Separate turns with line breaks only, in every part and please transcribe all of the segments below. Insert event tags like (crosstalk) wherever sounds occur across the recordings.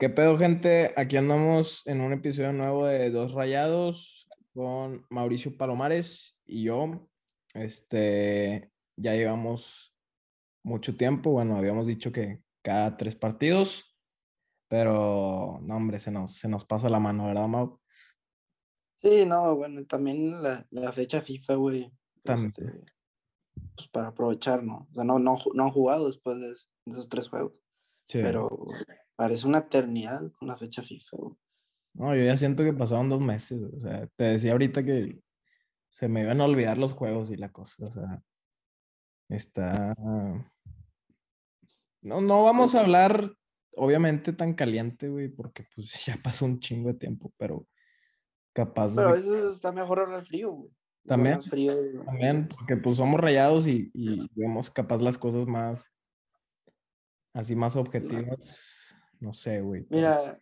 ¿Qué pedo, gente? Aquí andamos en un episodio nuevo de Dos Rayados con Mauricio Palomares y yo. Este, ya llevamos mucho tiempo. Bueno, habíamos dicho que cada tres partidos, pero no, hombre, se nos, se nos pasa la mano, ¿verdad, Mau?
Sí, no, bueno, también la, la fecha FIFA, güey. Este, pues para aprovechar, ¿no? O sea, no, no, no han jugado después de, es- de esos tres juegos.
Sí.
Pero parece una eternidad con la fecha FIFA, güey.
No, yo ya siento que pasaron dos meses. O sea, te decía ahorita que se me iban a olvidar los juegos y la cosa. O sea, está. No, no vamos a hablar, obviamente, tan caliente, güey, porque pues (laughs) ya pasó un chingo de tiempo, pero capaz
Pero a
de-
veces está mejor hablar frío, güey.
También,
más frío. güey.
también, porque pues somos rayados y, y vemos capaz las cosas más, así más objetivas. No sé, güey. pero-
Mira,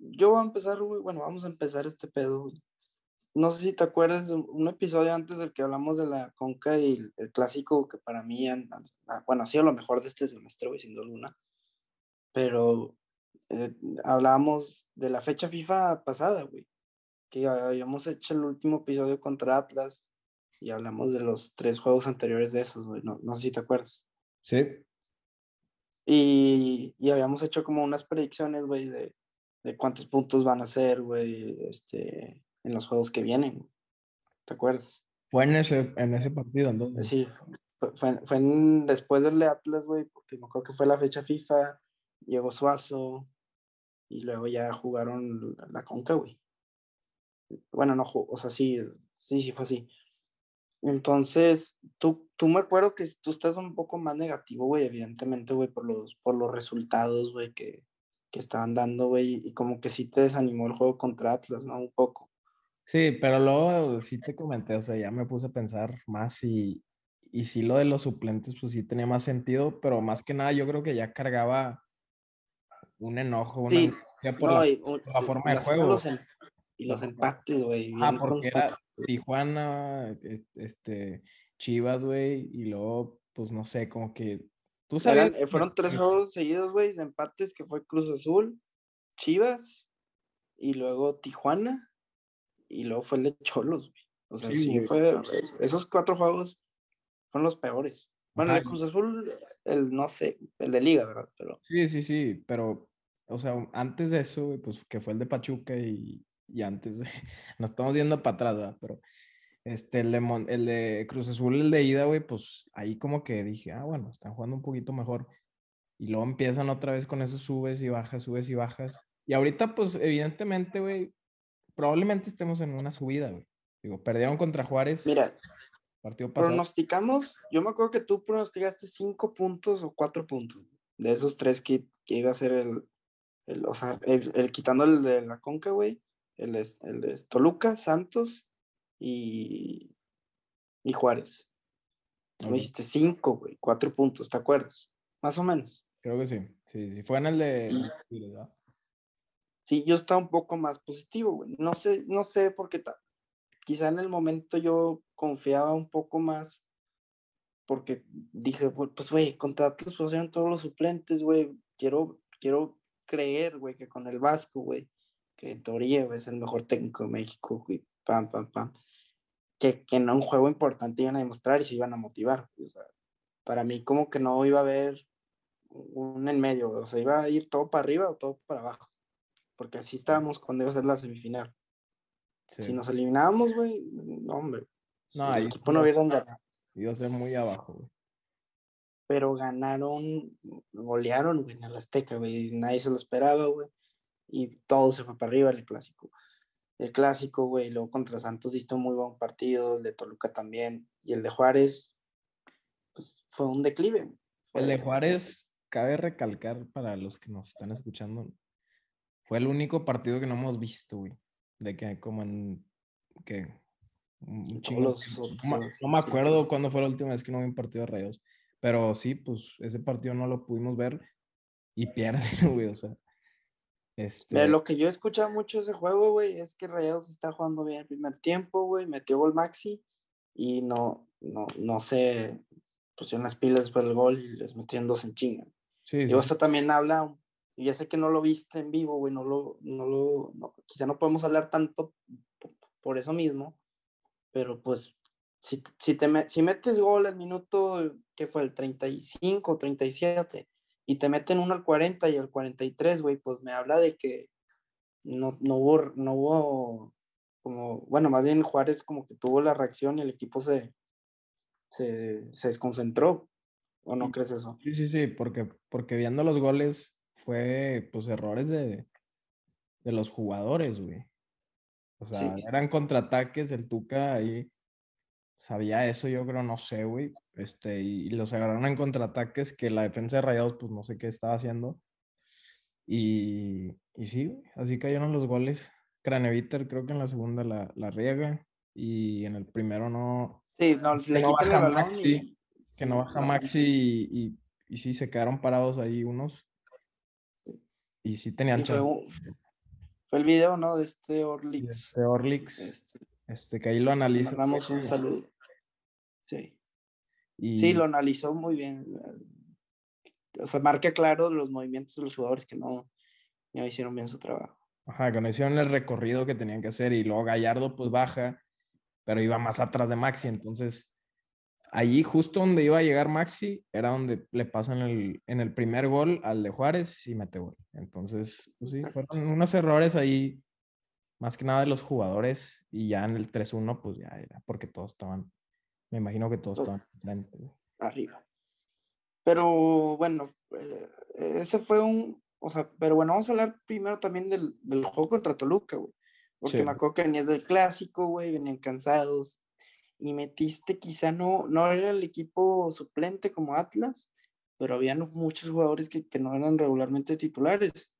yo voy a empezar, güey. Bueno, vamos a empezar este pedo, güey. No sé si te acuerdas de un- episodio antes del que hablamos de la Conca y el, el clásico que para mí, ah, bueno, ha sido lo mejor de este semestre, güey, sin duda alguna. Pero eh, hablábamos de la fecha FIFA pasada, güey. Que habíamos hecho el último episodio contra Atlas y hablamos de los tres juegos anteriores de esos, güey. No, no sé si te acuerdas.
Sí,
Y, y habíamos hecho como unas predicciones, güey, de, de cuántos puntos van a ser, güey, este, en los juegos que vienen. ¿Te acuerdas?
fue en ese, en ese partido, entonces.
Sí, fue, fue, en- después del de Atlas, güey, porque me acuerdo que fue la fecha FIFA, llegó Suazo, y luego ya jugaron la- Conca, güey. Bueno, no, o sea, sí, sí, sí fue así. Entonces, tú, tú me acuerdo que tú estás un poco más negativo, güey, evidentemente, güey, por los, por los resultados, güey, que, que estaban dando, güey, y como que sí te desanimó el juego contra Atlas, ¿no? Un poco.
Sí, pero luego sí te comenté, o sea, ya me puse a pensar más y, y sí lo de los suplentes, pues sí tenía más sentido, pero más que nada yo creo que ya cargaba un enojo, una
Sí,
por
No,
la,
y,
por la forma de juego.
los y los empates, güey,
Ah, porque era. Tijuana, e- este, Chivas, güey, y luego, pues no sé, como que tú sabías.
Eran- eh, fueron tres juegos seguidos, güey, de empates, que fue Cruz Azul, Chivas, y luego Tijuana, y luego fue el de Cholos, güey. O sea,
Sí,
fue, es- esos cuatro juegos fueron los peores. Bueno, el
Ajá,
de Cruz Azul, el no sé, el de Liga, ¿verdad? Pero
Sí, sí, sí, pero, o sea, antes de eso, güey, pues que fue el de Pachuca y, y antes de, (laughs) nos estamos yendo para atrás, ¿verdad? Pero, este, el de, Mon- el de Cruz Azul, el de ida, güey, pues ahí como que dije, ah, bueno, están jugando un poquito mejor. Y luego empiezan otra vez con esos subes y bajas, subes y bajas. Y ahorita, pues, evidentemente, güey, probablemente estemos en una subida, güey. Digo, perdieron contra Juárez,
mira,
partido pasado.
pronosticamos, yo me acuerdo que tú pronosticaste cinco puntos o cuatro puntos de esos tres que, que iba a ser el, el o sea, el, el quitando el de la Conca, güey, el de, el de Toluca, Santos y, y Juárez. Tú me dijiste cinco, güey, cuatro puntos, ¿te acuerdas? Más o menos.
Creo que sí, sí, sí, fue en el de...
Sí, yo estaba un poco más positivo, güey. No sé, no sé por qué ta- quizá en el momento yo confiaba un poco más porque dije, "Bu- pues güey, contra Atlas pusieron todos los suplentes, güey. Quiero, quiero creer, güey, que con el Vasco, güey, que güey, es el mejor técnico de México, güey, pam, pam, pam, que, que en un juego importante iban a demostrar y se iban a motivar. O sea, para mí como que no iba a haber un en medio, o sea, iba a ir todo para arriba o todo para abajo, porque así estábamos cuando iba a ser la semifinal.
Sí.
Si nos eliminábamos, güey, no, hombre.
No,
el equipo no
sí.
hubieran ganado.
Iba a ser muy abajo, güey.
pero ganaron, golearon, güey, en el Azteca, güey, nadie se lo esperaba, güey, y todo se fue para arriba el clásico. El clásico, güey, luego contra Santos hizo un muy buen partido, el de Toluca también, y el de Juárez, pues fue un declive. güey.
El de
Fue-
Juárez, cabe recalcar para los que nos están escuchando, fue el único partido que no hemos visto, güey. De que como en, que un chingo
los otros,
No, me- no me
sí.
acuerdo cuándo fue la última vez que no vi un partido de Rayos, pero sí, pues ese partido no lo pudimos ver y (laughs) pierde, güey, o sea.
Mira,
Este,
lo que yo he escuchado mucho ese juego, güey, es que Rayados está jugando bien el primer tiempo, güey, metió gol Maxi y no, no, no se pusieron las pilas después del gol y les metieron dos en chinga.
sí, sí,
Digo, eso también habla Y ya sé que no lo viste en vivo, güey, no lo, no lo, quizá no podemos hablar tanto por eso mismo, pero pues si, si, te, si metes gol al minuto, que fue el 35, 37, y te meten uno al 40 y al 43, güey, pues me habla de que no, no, hubo, no hubo, como, bueno, más bien Juárez como que tuvo la reacción y el equipo se, se, se desconcentró. ¿O no crees eso?
Sí, sí, sí, porque, porque viendo los goles fue pues errores de, de los jugadores, güey. O sea, eran contraataques, el Tuca ahí sabía eso, yo creo, no sé, güey. Este, y, los agarraron en contraataques que la defensa de Rayados, pues no sé qué estaba haciendo. Y, y sí, así cayeron los goles. Craneviter creo que en la segunda la, la riega y en el primero no.
Sí, no, le no el balón y,
Que no baja Maxi y, y, sí se quedaron parados ahí unos. Y sí tenían
fue, fue, el video, ¿no? De este Orlix. De
este Orlix. Este, este, que ahí lo analiza.
Damos un saludo. Sí. Sí, lo analizó muy bien. O sea, marca claro los movimientos de los jugadores que no, no hicieron bien su trabajo.
Ajá, que no hicieron el recorrido que tenían que hacer y luego Gallardo pues baja, pero iba más atrás de Maxi, entonces allí justo donde iba a llegar Maxi era donde le pasan el, en el primer gol al de Juárez y mete gol. Entonces, pues sí, fueron unos errores ahí, más que nada de los jugadores y ya en el 3-1 pues ya era porque todos estaban me imagino que todos están
arriba. Pero bueno, eh, ese fue un, o sea, pero bueno, vamos a hablar primero también del, del juego contra Toluca, güey. Porque me acuerdo que venías del clásico, güey, venían cansados. Y metiste, quizá no, no era el equipo suplente como Atlas, pero habían muchos jugadores que, que no eran regularmente titulares.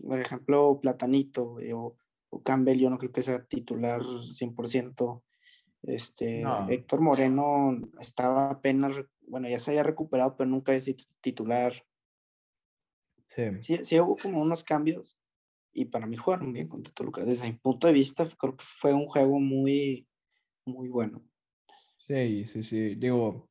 Por ejemplo, Platanito o, o, Campbell, yo no creo que sea titular 100%. Este, Héctor Moreno estaba apenas, bueno, ya se había recuperado, pero nunca sido titular. Sí. sí. hubo como unos cambios y para mí jugaron bien contra Toluca. Desde mi punto de vista, creo que fue un juego muy, muy bueno.
Sí, sí, sí. Digo,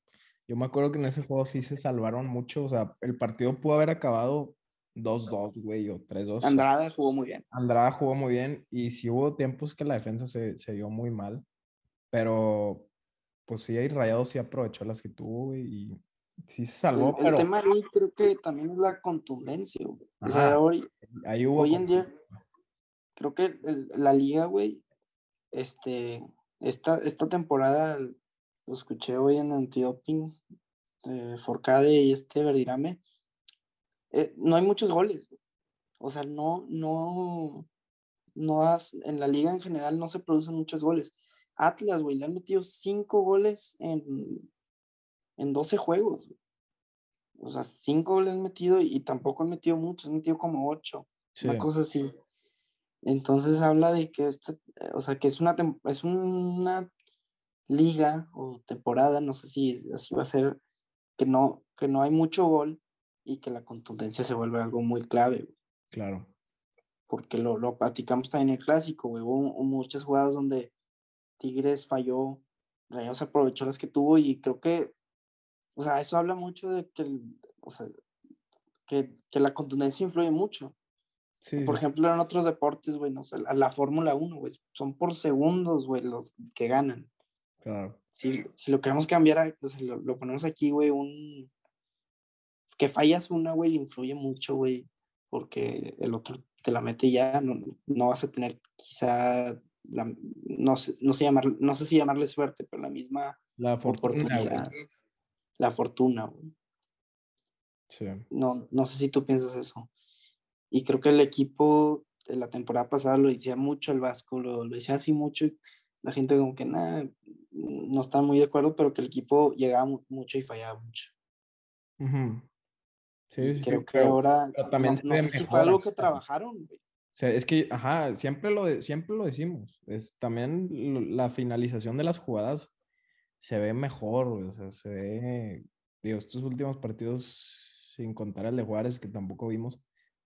yo me acuerdo que en ese juego sí se salvaron mucho. O sea, el partido pudo haber acabado 2-2, güey, o 3-2.
Andrada jugó muy bien.
Andrada jugó muy bien y sí hubo tiempos que la defensa se, se dio muy mal. Pero, pues sí, hay Rayados sí aprovechó las que tuvo y sí se salvó.
El, tema ahí creo que también es la contundencia, güey. o sea, hoy, hoy en día, creo que la liga, güey, este, esta, esta temporada, lo escuché hoy en Antidoping, eh, Forcade y este Verdirame, eh, no hay muchos goles. O sea, no, no, no has, en la liga en general no se producen muchos goles. Atlas, güey, le han metido cinco goles en, en 12 juegos. O sea, cinco goles han metido y, tampoco han metido muchos, han metido como ocho. Una cosa así. Entonces habla de que este, o sea, que es una, es una liga o temporada, no sé si así va a ser, que no, que no hay mucho gol y que la contundencia se vuelve algo muy clave.
Claro.
Porque lo, lo platicamos también en el clásico, güey. Hubo muchas jugadas donde Tigres falló, Rayados aprovechó las que tuvo y creo que, o sea, eso habla mucho de que, o sea, que, que, la contundencia influye mucho. Sí, por ejemplo, en otros deportes, güey, no sé, la, Fórmula 1, güey, son por segundos, güey, los que ganan.
Claro.
Si, si lo queremos cambiar, pues, lo, lo, ponemos aquí, güey, un... Que fallas una, güey, influye mucho, güey, porque el otro te la mete ya, no, no vas a tener quizá no, sé, no, sé llamar, no sé si llamarle suerte, pero la misma
la fortuna,
La fortuna, No, no sé si tú piensas eso. Y creo que el equipo de la temporada pasada lo decía mucho el Vasco, lo, lo decía así mucho y la gente como que nada, no está muy de acuerdo, pero que el equipo llegaba mucho y fallaba mucho.
Sí,
creo que ahora también no, sé si fue algo que trabajaron,
sea, es que, ajá, siempre lo, siempre lo decimos. Es, también la finalización de las jugadas se ve mejor, o sea, se ve, digo, estos últimos partidos, sin contar el de Juárez, que tampoco vimos,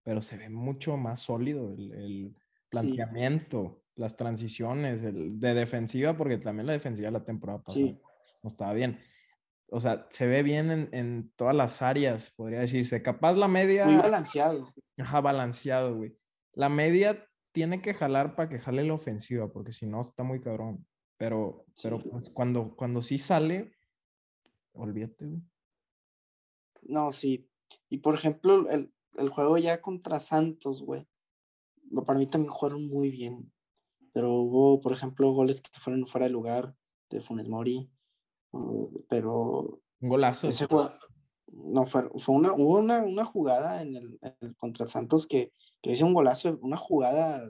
pero se ve mucho más sólido el, planteamiento, las transiciones, el, de defensiva, porque también la defensiva la temporada pasada no estaba bien. O sea, se ve bien en, en, todas las áreas, podría decirse. Capaz la media.
Muy balanceado.
Ajá, balanceado, güey. La media tiene que jalar para que jale la ofensiva, porque si no está muy cabrón. Pero, pero pues, cuando, cuando sí sale, olvídate, güey.
No, sí. Y por ejemplo, el, el juego ya contra Santos, güey. Para mí también jugaron muy bien. Pero hubo, por ejemplo, goles que fueron fuera de lugar de Funes Mori. pero.
Un golazo.
Ese juego, no, fue, fue una, hubo una, una jugada en el, contra Santos que, que hizo un golazo, una jugada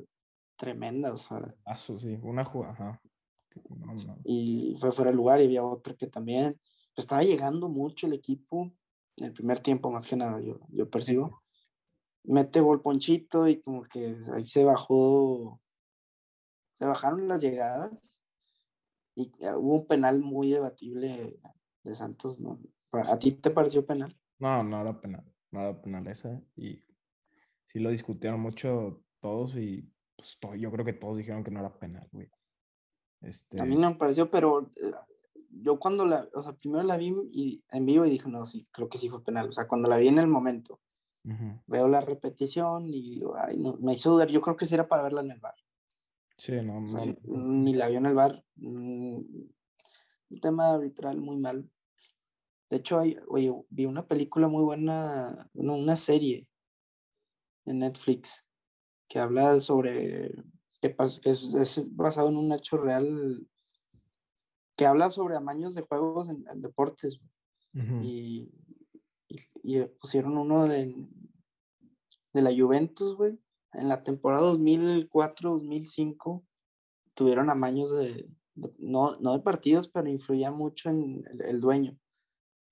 tremenda, o sea.
sí, una jugada,
Y fue fuera de lugar y había otro que también pues, estaba llegando mucho el equipo en el primer tiempo, más que nada, yo, yo percibo. Mete gol Ponchito y como que ahí se bajó, se bajaron las llegadas y hubo un penal muy debatible de Santos, ¿no? ¿A ti te pareció penal?
No, no era penal, no era penal esa. Y sí lo discutieron mucho todos y pues, yo creo que todos dijeron que no era penal, güey.
Este... A mí no me pareció, pero eh, yo cuando la, o sea, primero la vi y, en vivo y dije, no, sí, creo que sí fue penal. O sea, cuando la vi en el momento, veo la repetición y ay, no, me hizo dudar. Yo creo que sí era para verla en el bar.
Sí, no,
Ni la vio en el bar. Mm, un tema arbitral muy mal. De hecho, hay, oye, vi una película muy buena, una serie en Netflix que habla sobre, que, es, basado en un hecho real, que habla sobre amaños de juegos en, deportes. y, y, pusieron uno de, de la Juventus, güey. En la temporada 2004-2005 tuvieron amaños de, no, no de partidos, pero influía mucho en el dueño.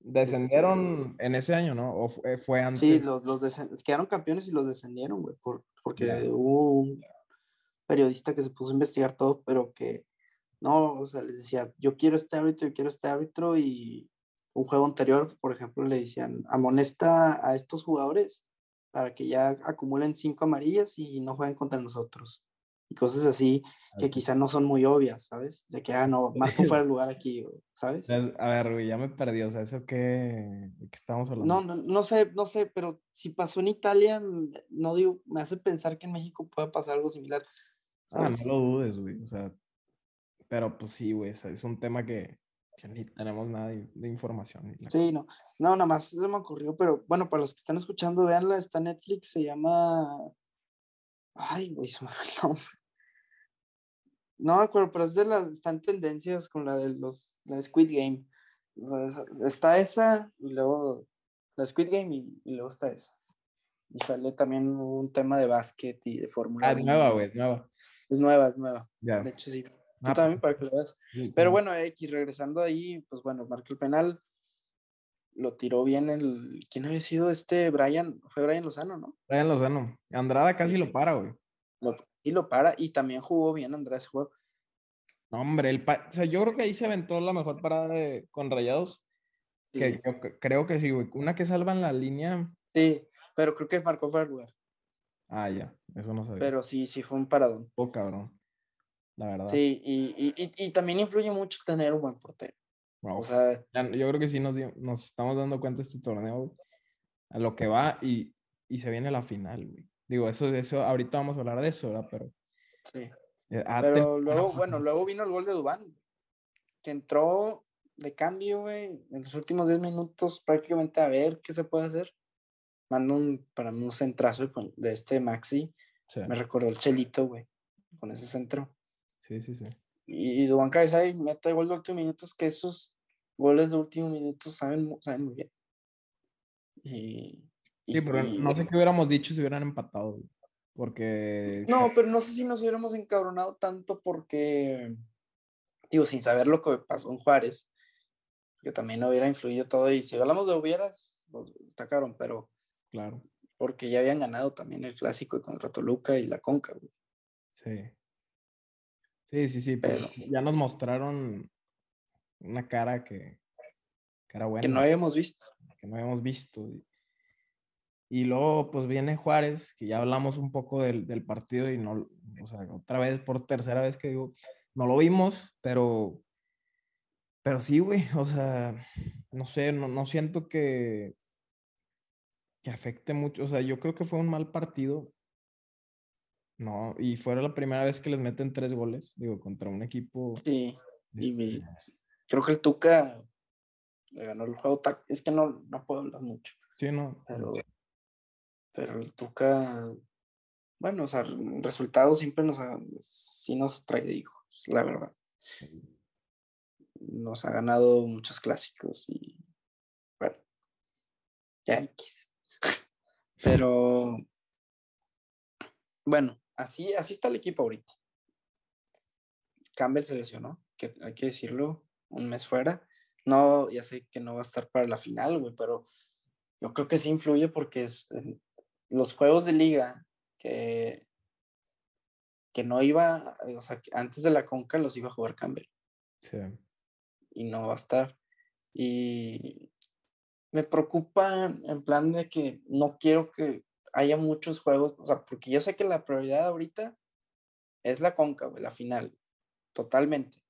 Descendieron en ese año, ¿no? ¿O fue, antes?
Sí, los, los quedaron campeones y los descendieron, güey, por, porque hubo un periodista que se puso a investigar todo, pero que no, o sea, les decía, yo quiero este árbitro, yo quiero este árbitro, y un juego anterior, por ejemplo, le decían, amonesta a estos jugadores para que ya acumulen cinco amarillas y no jueguen contra nosotros cosas así que quizá no son muy obvias, ¿sabes? De que, ah, no, (laughs) Marco fuera el lugar aquí, ¿sabes?
A ver, güey, ya me perdí, o sea, ¿eso qué, ¿de qué estamos hablando?
No, no, no sé, no sé, pero si pasó en Italia, no digo, me hace pensar que en México puede pasar algo similar.
Ah, no lo dudes, güey, o sea, pero pues sí, güey, es un tema que, que ni tenemos nada de, información.
Sí, no, no, nada más se me ocurrió, pero bueno, para los que están escuchando, véanla, está en Netflix, se llama... Ay, güey, se me fue el nombre. No me acuerdo, pero es de las, están tendencias con la de los, la Squid Game. está esa y luego la Squid Game y, luego está esa. Y sale también un tema de básquet y de fórmula.
Ah, es nueva, güey, nueva.
Es nueva, es nueva. De hecho, sí. Tú ah, también pues, para que lo veas. Pero bueno, X, regresando ahí, pues bueno, marcó el penal. Lo tiró bien el. ¿Quién había sido este? Brian. Fue Brian Lozano, ¿no?
Brian Lozano. Andrada casi lo para, güey
y lo para y también jugó bien Andrés juego.
No, hombre, el o sea, yo creo que ahí se aventó la mejor parada de... con Rayados. Que yo creo que sí, güey. Una que salva en la línea.
Sí, pero creo que marcó fuera lugar.
Ah, ya, eso no sabía.
Pero sí, sí fue un paradón.
Oh, cabrón. La verdad.
Sí, y, y, y, también influye mucho tener un buen portero. O sea,
yo creo que sí nos, nos estamos dando cuenta este torneo, a lo que va y, y se viene la final, güey. Digo, eso, eso, ahorita vamos a hablar de eso, ¿verdad? Pero.
Sí. Eh, pero luego, bueno, luego vino el gol de Dubán, que entró de cambio, güey, en los últimos 10 minutos prácticamente a ver qué se puede hacer. Manda un, para mí un centrazo de este Maxi. Me recordó el Chelito, güey, con ese centro.
Sí, sí, sí.
Y, Dubán cabeza y mete gol de últimos minutos, que esos goles de últimos minutos saben, saben muy bien. Y,
Sí, pero no sé qué hubiéramos dicho si hubieran empatado, porque...
No, pero no sé si nos hubiéramos encabronado tanto porque, digo, sin saber lo que pasó en Juárez, yo también no hubiera influido todo y si hablamos de hubieras, pues, destacaron, pero...
Claro.
Porque ya habían ganado también el clásico contra Toluca y la Conca, güey.
Sí. Sí, sí, sí, pero ya nos mostraron una cara que, que era buena.
Que no habíamos visto.
Que no habíamos visto. Y luego, pues viene Juárez, que ya hablamos un poco del, del, partido y no, o sea, otra vez, por tercera vez que digo, no lo vimos, pero, pero sí, güey, o sea, no sé, no, no siento que, que afecte mucho. O sea, yo creo que fue un mal partido. No, y fuera la primera vez que les meten tres goles, digo, contra un equipo.
Sí, y
este,
creo que el Tuca le ganó el juego. Es que no, no puedo hablar mucho.
Sí, no.
Pero, pero el Tuca, bueno, o sea, resultados siempre nos, ha- sí nos trae de hijos, la verdad. Nos ha ganado muchos clásicos y, bueno, ya X. (laughs) Pero, bueno, así, así está el equipo ahorita. Campbell se lesionó, que hay que decirlo, un mes fuera. No, ya sé que no va a estar para la final, güey, pero yo creo que sí influye porque es los juegos de liga que, que no iba, o sea, que antes de la Conca los iba a jugar Campbell
Sí.
y no va a estar. Y me preocupa en plan de que no quiero que haya muchos juegos, o sea, porque yo sé que la prioridad ahorita es la Conca, güey, la final, totalmente.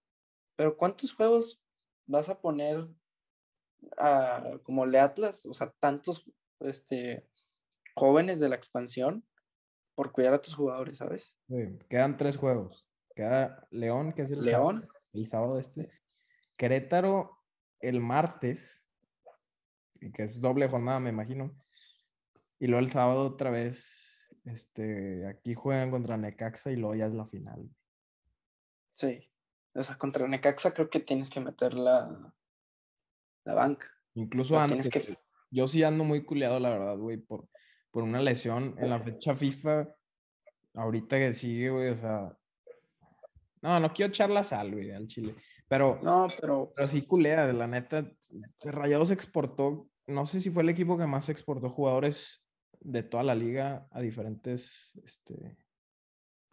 Pero ¿cuántos juegos vas a poner a- como el de Atlas? O sea, tantos este, jóvenes de la expansión por cuidar a tus jugadores, ¿sabes?
Sí, Quedan tres juegos. Queda León, que es el sábado,
León,
el sábado este. Querétaro el martes, que es doble jornada, me imagino. Y luego el sábado otra vez, este, aquí juegan contra Necaxa y luego ya es la final.
sí. O sea, contra Necaxa creo que tienes que meter la, la banca.
Incluso antes.
que-.
Yo sí ando muy culeado, la verdad, güey, por, por una lesión en la fecha FIFA. Ahorita que sigue, güey, o sea. No, no quiero echar la sal, güey, al Chile. Pero,
No, pero
pero sí culea, de la neta. Rayados exportó, no sé si fue el equipo que más exportó jugadores de toda la liga a diferentes este,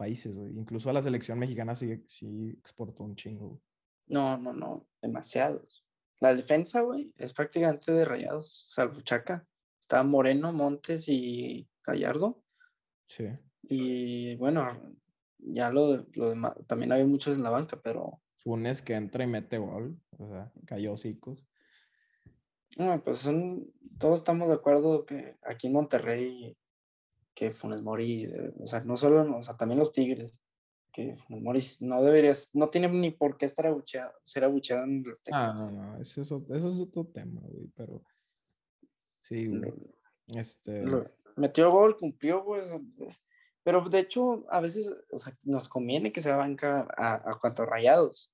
países, güey. Incluso a la selección mexicana sí, sí exportó un chingo. güey.
no, no, no, demasiados. La defensa, güey, es prácticamente de rayados, salvo Chaca. Está Moreno, Montes y Gallardo.
Sí.
Y bueno, ya lo, lo demás, también hay muchos en la banca, pero
Funes que entra y mete gol. O sea, cayó hocicos.
no, pues son, todos estamos de acuerdo que aquí en Monterrey, que Funes Mori, eh, o sea, no solo, o sea, también los Tigres, que Funes Mori no deberías, no tiene ni por qué estar abucheado, ser abucheado en Azteca.
Ah, no, no, ese es, ot- eso es otro tema, güey, pero sí, güey. Este,
Lo- metió gol, cumplió, pues. es- Pero de hecho, a veces, o sea, nos conviene que sea banca a, a cuatro rayados.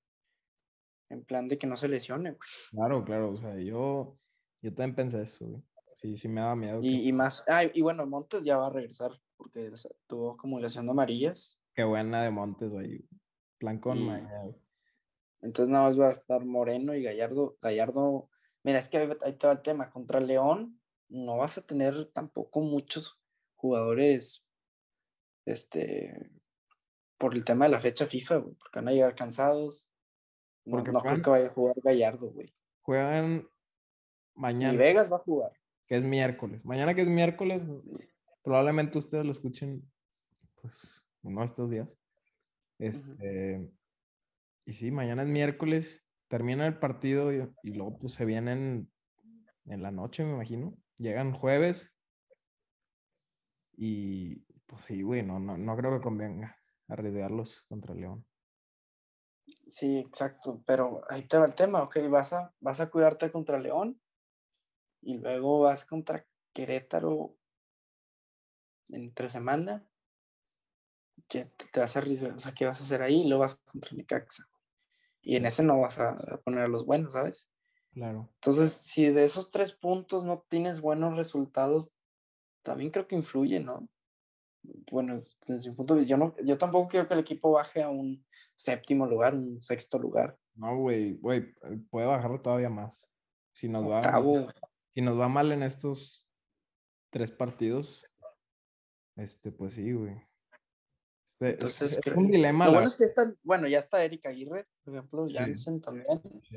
En plan de que no se lesione, güey.
claro, claro, o sea, yo, yo también pensé eso, güey. Sí, sí me daba miedo que,
Y, y más. Ah, y bueno, Montes ya va a regresar porque o sea, tuvo acumulación de amarillas.
qué buena de Montes, güey. Plan con
Y-. Entonces nada más va a estar Moreno y Gallardo. Gallardo, mira, es que ahí, ahí te va el tema. Contra León no vas a tener tampoco muchos jugadores, este, por el tema de la fecha FIFA, güey, porque van a llegar cansados. No,
Porque
no creo que vaya a jugar Gallardo, güey.
Juegan
Y
mañana,
Vegas va a jugar.
Que es miércoles. Mañana que es miércoles, probablemente ustedes lo escuchen, pues, uno de estos días. Este, y sí, mañana es miércoles, termina el partido y, y luego pues se vienen en la noche, me imagino. Llegan jueves y pues sí, güey, no, no, no creo que convenga arriesgarlos contra León.
Sí, exacto. Pero ahí te va el tema, ok, vas a, vas a cuidarte contra León y luego vas contra Querétaro entre semana. ¿Qué te, vas a arriesgar? O sea, ¿qué vas a hacer ahí? Y luego vas contra Necaxa. Y en ese no vas a, a poner a los buenos, ¿sabes?
Claro.
Entonces, si de esos tres puntos no tienes buenos resultados, también creo que influye, ¿no? Bueno, desde mi punto de vista, yo, no, yo tampoco quiero que el equipo baje a un séptimo lugar, un sexto lugar,
No, güey, güey, puede bajarlo todavía más. Si nos va,
octavo.
Si nos va mal en estos tres partidos, este, pues sí, güey. Este, es-
Entonces,
es,
creo-
un dilema.
Lo bueno es que están, bueno, ya está Eric Aguirre, por ejemplo,
Sí.
Jansen también.
Sí,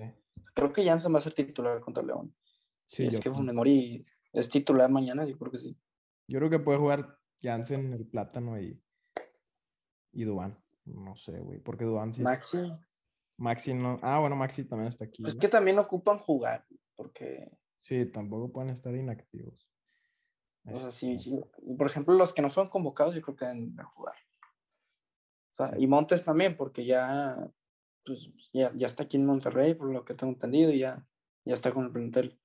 Creo que Jansen va a ser titular contra León.
sí,
Si es
yo,
que Funes Mori es titular mañana, yo creo que sí.
yo creo que puede jugar Jansen, el plátano y, y Dubán. No sé, güey, porque Dubán sí es-
Maxi,
Maxi no. Ah, bueno, Maxi también está aquí.
pues
¿no?
que también ocupan jugar, porque
Sí, tampoco pueden estar inactivos.
O sea, sí, sí. Por ejemplo, los que no fueron convocados, yo creo que deben a jugar. O sea, y Montes también, porque ya, pues, ya, ya está aquí en Monterrey, por lo que tengo entendido, y ya, ya está con el plantel.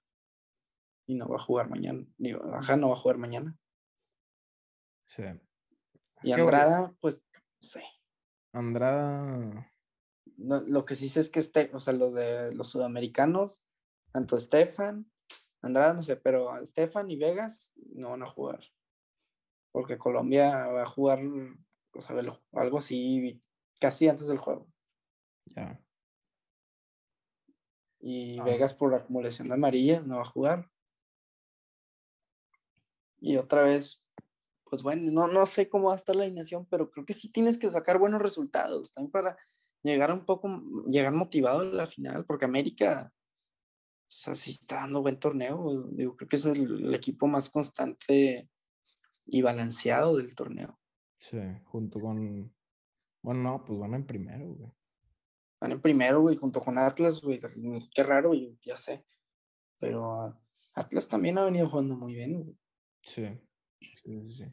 Y no va a jugar mañana. Digo, ajá, no va a jugar mañana.
Sí.
Y Andrada, pues, no sé.
Andrada.
lo que sí sé es que este, o sea, los de los sudamericanos, tanto Stefan, Andrada, no sé, pero Stefan y Vegas no van a jugar. Porque Colombia va a jugar, o sea, algo así casi antes del juego.
Ya.
Y ah, Vegas por la acumulación de amarilla no va a jugar. Y otra vez, pues bueno, no, no sé cómo va a estar la alineación, pero creo que sí tienes que sacar buenos resultados también para llegar un poco, llegar motivado a la final, porque América, o sea, sí está dando buen torneo. Digo, creo que es el, equipo más constante y balanceado del torneo.
Sí, junto con. Bueno, no, pues van en primero, güey.
Van en primero, güey, junto con Atlas, güey. Qué raro, güey, ya sé. Pero Atlas también ha venido jugando muy bien, güey.
Sí, sí, sí.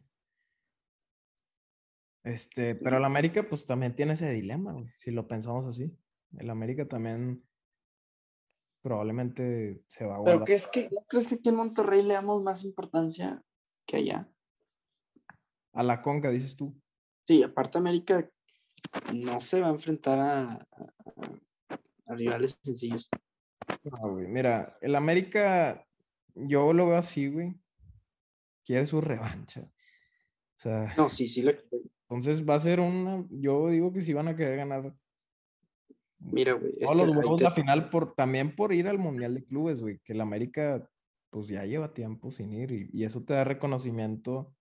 Este, pero el América pues también tiene ese dilema, si lo pensamos así. El América también probablemente se va a
guardar. Pero ¿qué es que, ¿no crees que aquí en Monterrey le damos más importancia que allá?
A la conca, dices tú.
Sí, aparte América no se va a enfrentar a, rivales sencillos.
No, güey, mira, el América, yo lo veo así, güey quiere su (laughs) revancha. O sea.
No, sí, sí le
Entonces va a ser una. Yo digo que sí van a querer ganar.
Mira, güey.
Todos los huevos la final por, también por ir al Mundial de Clubes, güey. Que el América, pues ya lleva tiempo sin ir. Y, eso te da reconocimiento.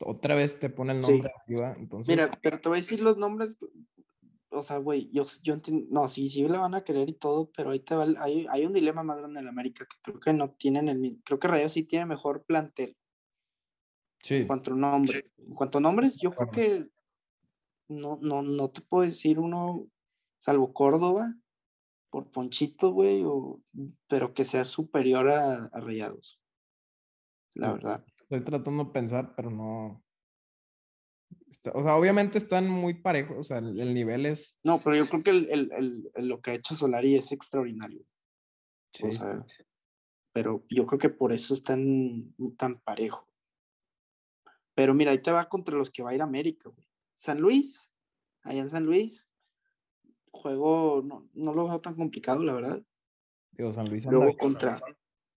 Otra vez te pone el nombre arriba. Entonces.
Mira, pero te voy a decir los nombres. O sea, güey, yo, yo entiendo. No, sí, sí le van a querer y todo, pero ahí te va. Hay, hay un dilema más grande en el América que creo que no tienen el. Creo que Rayo sí tiene mejor plantel. En cuanto a nombres. En cuanto a nombres, yo creo que no, no, no te puedo decir uno, salvo Córdoba, por Ponchito, güey, o, pero que sea superior a, Rayados. La verdad.
Estoy tratando de pensar, pero no. O sea, obviamente están muy parejos, o sea, el, nivel es.
No, pero yo creo que el, lo que ha hecho Solari es extraordinario. Sí. O sea, pero yo creo que por eso están tan parejos. Pero mira, ahí te va contra los que va a ir América, güey. San Luis, allá en San Luis, juego no, no lo veo tan complicado, la verdad.
Digo, San Luis
anda Luego contra,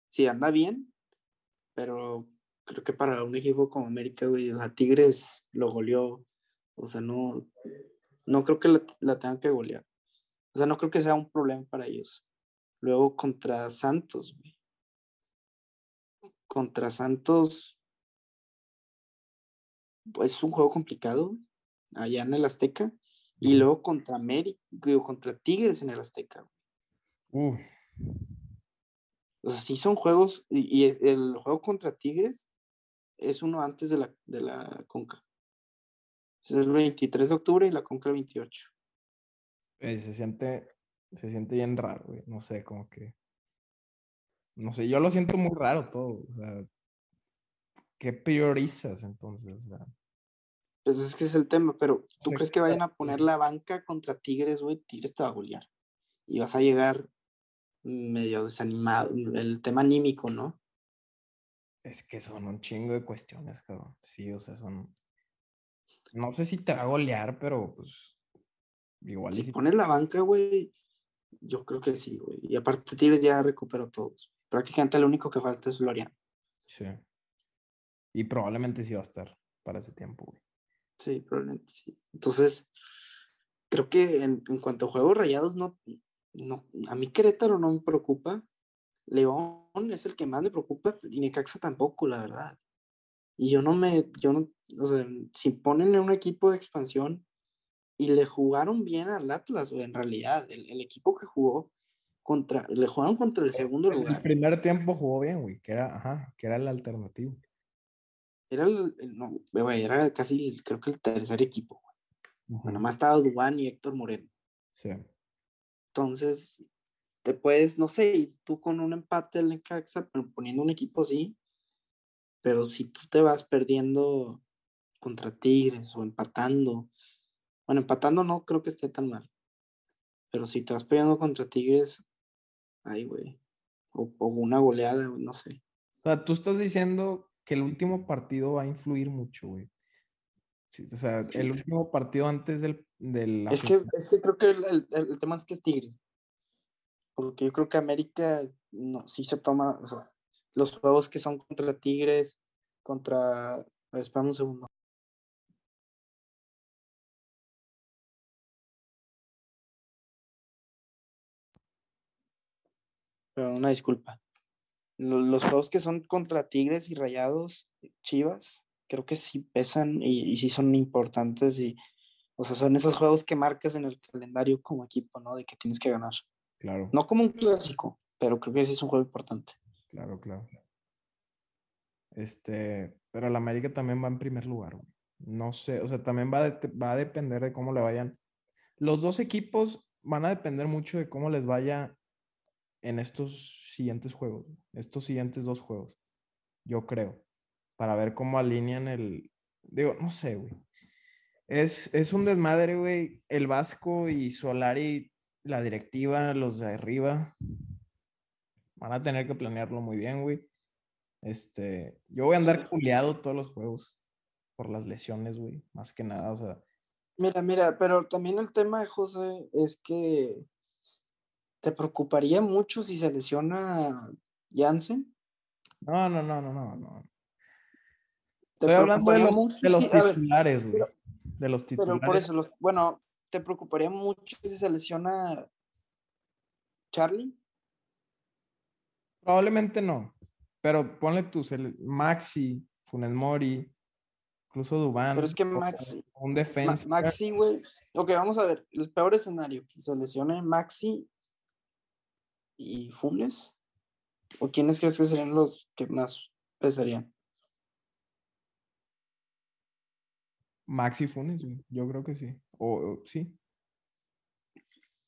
sí, anda bien, pero creo que para un equipo como América, güey, o sea, Tigres lo goleó, o sea, no, no creo que la, la tengan que golear. O sea, no creo que sea un problema para ellos. Luego contra Santos, güey. Contra Santos, pues es un juego complicado allá en el Azteca. Y luego contra América, contra Tigres en el Azteca. O sea, sí son juegos, y, el juego contra Tigres es uno antes de la, de la Conca. Es el 23 de octubre y la Conca el 28.
se siente, se siente bien raro, güey. No sé, como que. No sé, yo lo siento muy raro todo. O sea, ¿Qué priorizas entonces?
Pues es que es el tema, pero ¿tú crees que vayan a poner la banca contra Tigres, güey? Tigres te va a golear. Y vas a llegar medio desanimado. El tema anímico, ¿no?
Es que son un chingo de cuestiones, cabrón. Sí, o sea, son. No sé si te va a golear, pero pues. Igual.
Si, pones la banca, güey, yo creo que sí, güey. Y aparte, Tigres ya recuperó todos. Prácticamente lo único que falta es Florian.
Sí. Y probablemente sí va a estar para ese tiempo, güey.
Sí, probablemente sí. Entonces, creo que en, cuanto a juegos rayados, no, no, a mí Querétaro no me preocupa. León es el que más me preocupa y Necaxa tampoco, la verdad. Y yo no me, yo no, o sea, si ponen en un equipo de expansión y le jugaron bien al Atlas, o en realidad, el, el, equipo que jugó contra, le jugaron contra el segundo lugar.
El primer tiempo jugó bien, güey, que era, ajá, que era el alternativo.
Era el, no, era casi, creo que el tercer equipo. Bueno, más estaba Dubán y Héctor Moreno.
Sí.
Entonces, te puedes, no sé, ir tú con un empate al Necaxa, pero poniendo un equipo así, Pero si tú te vas perdiendo contra Tigres o empatando, bueno, empatando no creo que esté tan mal. Pero si te vas perdiendo contra Tigres, ay, güey. O, o una goleada, no sé.
O sea, tú estás diciendo que el último partido va a influir mucho, güey. o sea, el último partido antes del... del
es, que, es que creo que el, el, tema es que es Tigres. Porque yo creo que América no, sí se toma, o sea, los juegos que son contra Tigres, contra... A ver, espérame un segundo. Pero una disculpa. Los, juegos que son contra Tigres y Rayados, Chivas, creo que sí pesan y, y sí son importantes y, o sea, son esos juegos que marcas en el calendario como equipo, ¿no? De que tienes que ganar.
Claro.
No como un clásico, pero creo que sí es un juego importante.
Claro, claro. Este, pero el América también va en primer lugar. No sé, o sea, también va, va a depender de cómo le vayan. Los dos equipos van a depender mucho de cómo les vaya en estos siguientes juegos, estos siguientes dos juegos, yo creo, para ver cómo alinean el, digo, no sé, güey. Es, es un desmadre, güey. El Vasco y Solari, la directiva, los de arriba, van a tener que planearlo muy bien, güey. Este, yo voy a andar culiado todos los juegos por las lesiones, güey, más que nada, o sea.
Mira, mira, pero también el tema de José es que te preocuparía mucho si se lesiona Jansen.
No, no, no, no, no, no. Estoy hablando de los, de los titulares, güey. De los titulares.
Pero por eso, los, bueno, ¿te preocuparía mucho si se lesiona Charlie?
Probablemente no. Pero ponle tú, Maxi, Funes Mori, incluso Dubán.
Pero es que Maxi.
Un defensa.
Maxi, güey. Ok, vamos a ver. El peor escenario, que se lesione Maxi y Funes. ¿O quiénes crees que serían los que más pesarían?
Maxi Funes, yo creo que sí. O, sí.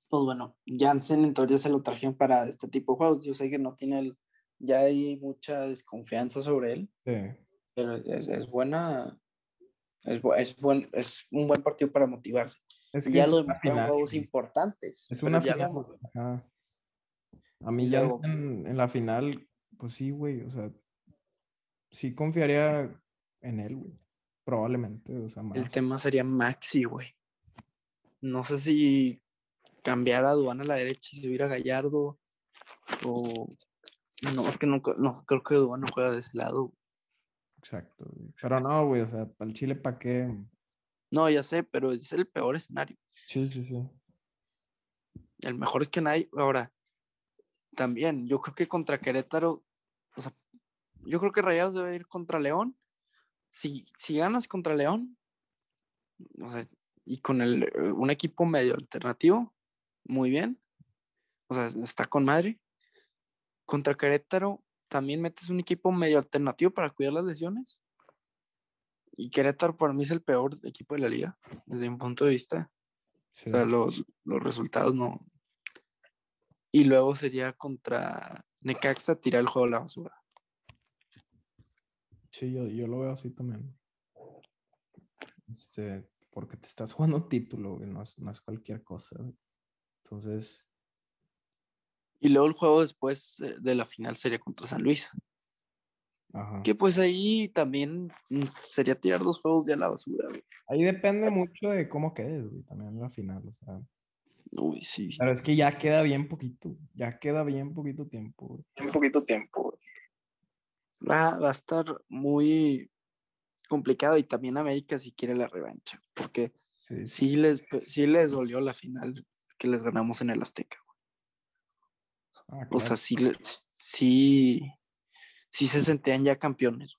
Pues bueno, Jansen en teoría se lo trajeron para este tipo de juegos. Yo sé que no tiene el, ya hay mucha desconfianza sobre él.
Sí.
Pero es, buena. Es, es, buen, es un buen partido para motivarse. Es ya lo demostraron juegos importantes.
Es una final. A mí ya en, en, la final, pues sí, güey. O sea, sí confiaría en él, güey. Probablemente. O sea,
El tema sería Maxi, güey. No sé si cambiar a Duana a la derecha y subir a Gallardo. O no, es que no, no creo que no juega de ese lado.
Exacto. Pero no, güey, o sea, para el Chile, ¿para qué?
No, ya sé, pero es el peor escenario.
Sí, sí, sí.
El mejor es que nadie. Ahora, también, yo creo que contra Querétaro, o sea, yo creo que Rayados debe ir contra León. Si, si ganas contra León, o sea, y con el, un equipo medio alternativo, muy bien. O sea, está con madre. Contra Querétaro también metes un equipo medio alternativo para cuidar las lesiones. Y Querétaro para mí es el peor equipo de la liga, desde mi punto de vista. O sea, los, resultados no. Y luego sería contra Necaxa tirar el juego a la basura.
Sí, yo, lo veo así también. Este, porque te estás jugando título, no es, no es cualquier cosa. Entonces,
y luego el juego después de la final sería contra San Luis. Ajá. Que pues ahí también mm, sería tirar dos juegos de a la basura, güey.
Ahí depende mucho de cómo quedes, güey, también en la final, o sea.
Uy, sí.
Pero es que ya queda bien poquito, ya queda bien poquito tiempo, güey.
Bien poquito tiempo, güey. Va, va a estar muy complicado y también América si quiere la revancha, porque sí, sí. les, sí les dolió la final que les ganamos en el Azteca. Ah, o sea, sí, sí, sí se sentían ya campeones.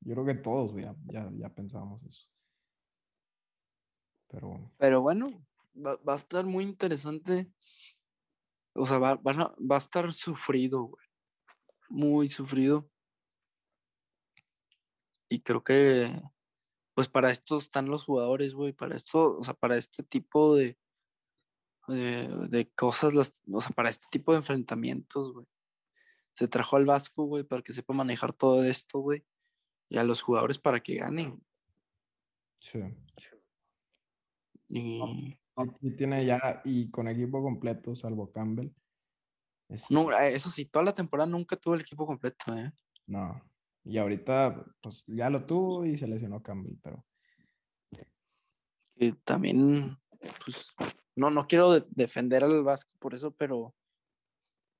Yo creo que todos ya, ya, ya pensábamos eso. Pero,
Pero bueno, va, a estar muy interesante. O sea, va, va a estar sufrido, güey. Muy sufrido. Y creo que, pues para esto están los jugadores, güey. Para esto, o sea, para este tipo de, de, cosas, las, o sea, para este tipo de enfrentamientos, güey. se trajo al Vasco, güey, para que sepa manejar todo esto, güey. Y a los jugadores para que ganen.
Sí.
Y...
Y tiene ya, y con equipo completo, salvo Campbell.
No, este eso sí, toda la temporada nunca tuvo el equipo completo, ¿eh?
No. Y ahorita, pues ya lo tuvo y se lesionó Campbell, pero.
También, pues, no, no quiero defender al Vasco por eso, pero,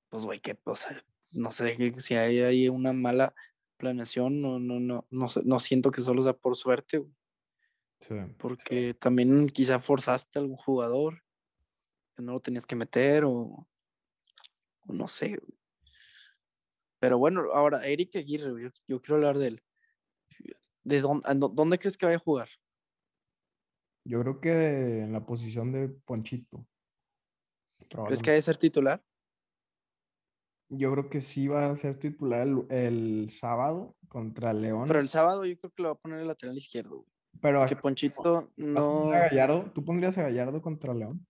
pues, güey, que, o sea, no sé si hay ahí una mala planeación, no, no, no, no, no siento que solo sea por suerte, güey. Porque también quizá forzaste a algún jugador que no lo tenías que meter o, no sé. Pero bueno, ahora Eric Aguirre, yo, quiero hablar de él. ¿De dónde, dónde crees que vaya a jugar?
Yo creo que en la posición de Ponchito.
¿Crees que vaya a ser titular?
Yo creo que sí va a ser titular el, sábado contra León.
Pero el sábado yo creo que lo va a poner el lateral izquierdo.
Pero
que Ponchito no.
Gallardo? ¿Tú pondrías a Gallardo contra León?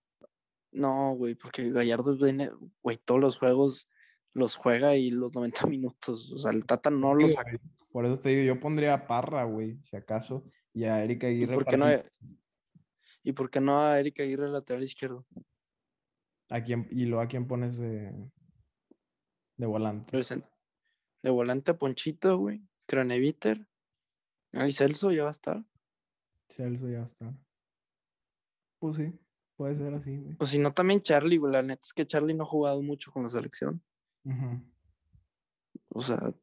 No, güey, porque Gallardo viene, güey, todos los juegos los juega y los 90 (laughs) minutos. O sea, el Tata no los saca.
Por eso te digo, yo pondría a Parra, güey, si acaso, y a Erika Aguirre.
¿Y por qué, no, ¿Y por qué no a Erika Aguirre lateral izquierdo?
¿A quién, ¿Y lo a quién pones de, de volante?
De volante a Ponchito, güey. Craneviter. Ahí Celso ya va a estar.
Celso ya está. Pues sí, puede ser así, güey.
Pues si no, también Charlie, güey. La neta es que Charlie no ha jugado mucho con la selección. O sea,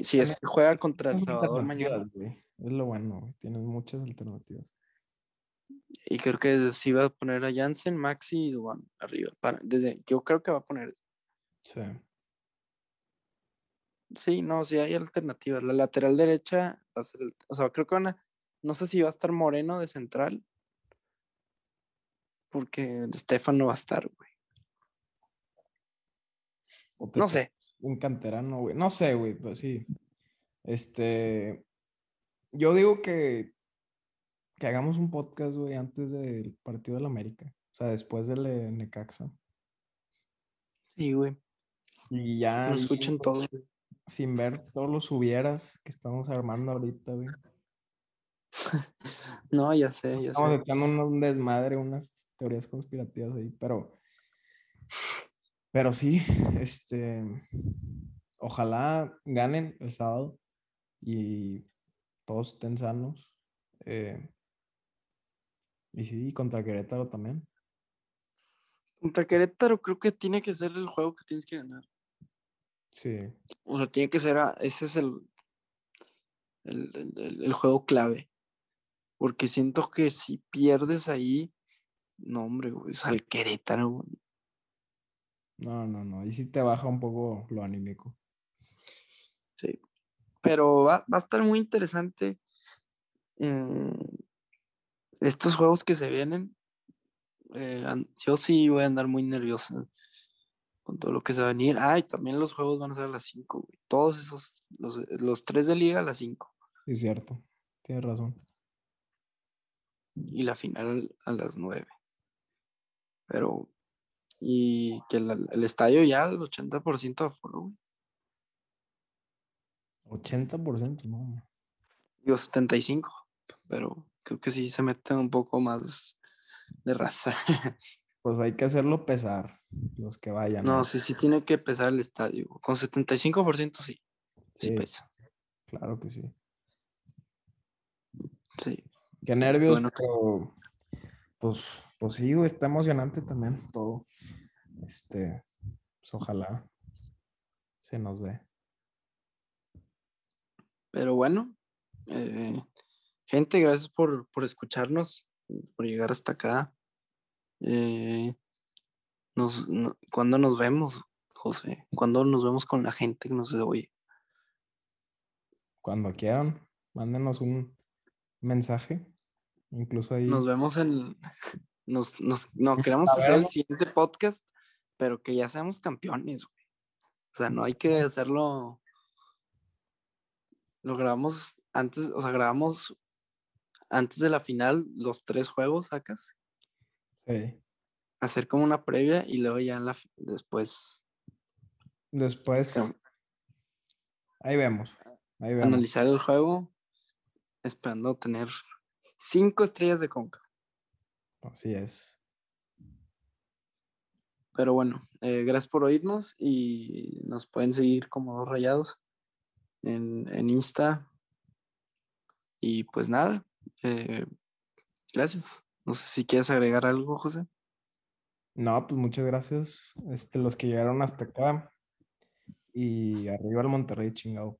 si, es que juega contra El Salvador mañana.
Es lo bueno, güey. Tienes muchas alternativas.
Y creo que sí va a poner a Jansen, Maxi y Duan arriba. desde, yo creo que va a poner.
Sí.
Sí, no, sí hay alternativas. La lateral derecha va a ser. o sea, creo que van a no sé si va a estar Moreno de central. Porque Stefan no va a estar, güey. No sé.
Un canterano, güey. No sé, güey, pero sí. Este. Yo digo que. Que hagamos un podcast, güey, antes del partido del América. O sea, después del Necaxa.
Sí, güey.
Y ya.
Lo escuchen todo.
Sin ver todos los hubieras que estamos armando ahorita, güey.
No, ya sé, ya
Estamos echando un desmadre, unas teorías conspirativas ahí, pero. Pero sí, (laughs) este. Ojalá ganen el sábado y todos estén sanos. Eh, y sí, contra Querétaro también.
Contra Querétaro creo que tiene que ser el juego que tienes que ganar.
Sí.
O sea, tiene que ser, ese es el, el, el juego clave. Porque siento que si pierdes ahí, no, hombre, güey, es al Querétaro,
No, no, no. Y sí te baja un poco lo anímico.
Sí. Pero va, a estar muy interesante mm, estos juegos que se vienen. Eh, yo sí voy a andar muy nervioso con todo lo que se va a venir. Ah, y también los juegos van a ser a las 5, güey. Todos esos, los, los tres de liga a las 5.
Sí, es cierto. Tienes razón
y la final a las 9. Pero, y que el, estadio ya al 80% aforo, güey.
80%, no.
Digo 75, pero creo que sí se mete un poco más de raza. (laughs)
Pues hay que hacerlo pesar, los que vayan.
No, sí, sí tiene que pesar el estadio. Con 75% sí. Sí, sí pesa.
Claro que sí.
Sí.
Qué nervios, pero pues, pues sí, está emocionante también todo. Este, pues ojalá se nos dé.
Pero bueno, eh, gente, gracias por, escucharnos, por llegar hasta acá. Eh, nos, ¿Cuándo nos vemos, José? ¿Cuándo nos vemos con la gente que nos oye?
Cuando quieran, mándenos un mensaje. Incluso ahí.
Nos vemos en. Nos, nos, no, queremos hacer el siguiente podcast, pero que ya seamos campeones, güey. O sea, no hay que hacerlo. Lo grabamos antes, o sea, grabamos antes de la final los tres juegos, sacas.
Sí.
Hacer como una previa y luego ya en la después.
Después Ahí vemos. Ahí vemos.
Analizar el juego esperando tener cinco estrellas de conca.
Así es.
Pero bueno, eh, gracias por oírnos y nos pueden seguir como dos rayados en, en Insta. Y pues nada, eh, gracias. No sé si quieres agregar algo, José.
No, pues muchas gracias. Este, los que llegaron hasta acá. Y arriba el Monterrey chingado.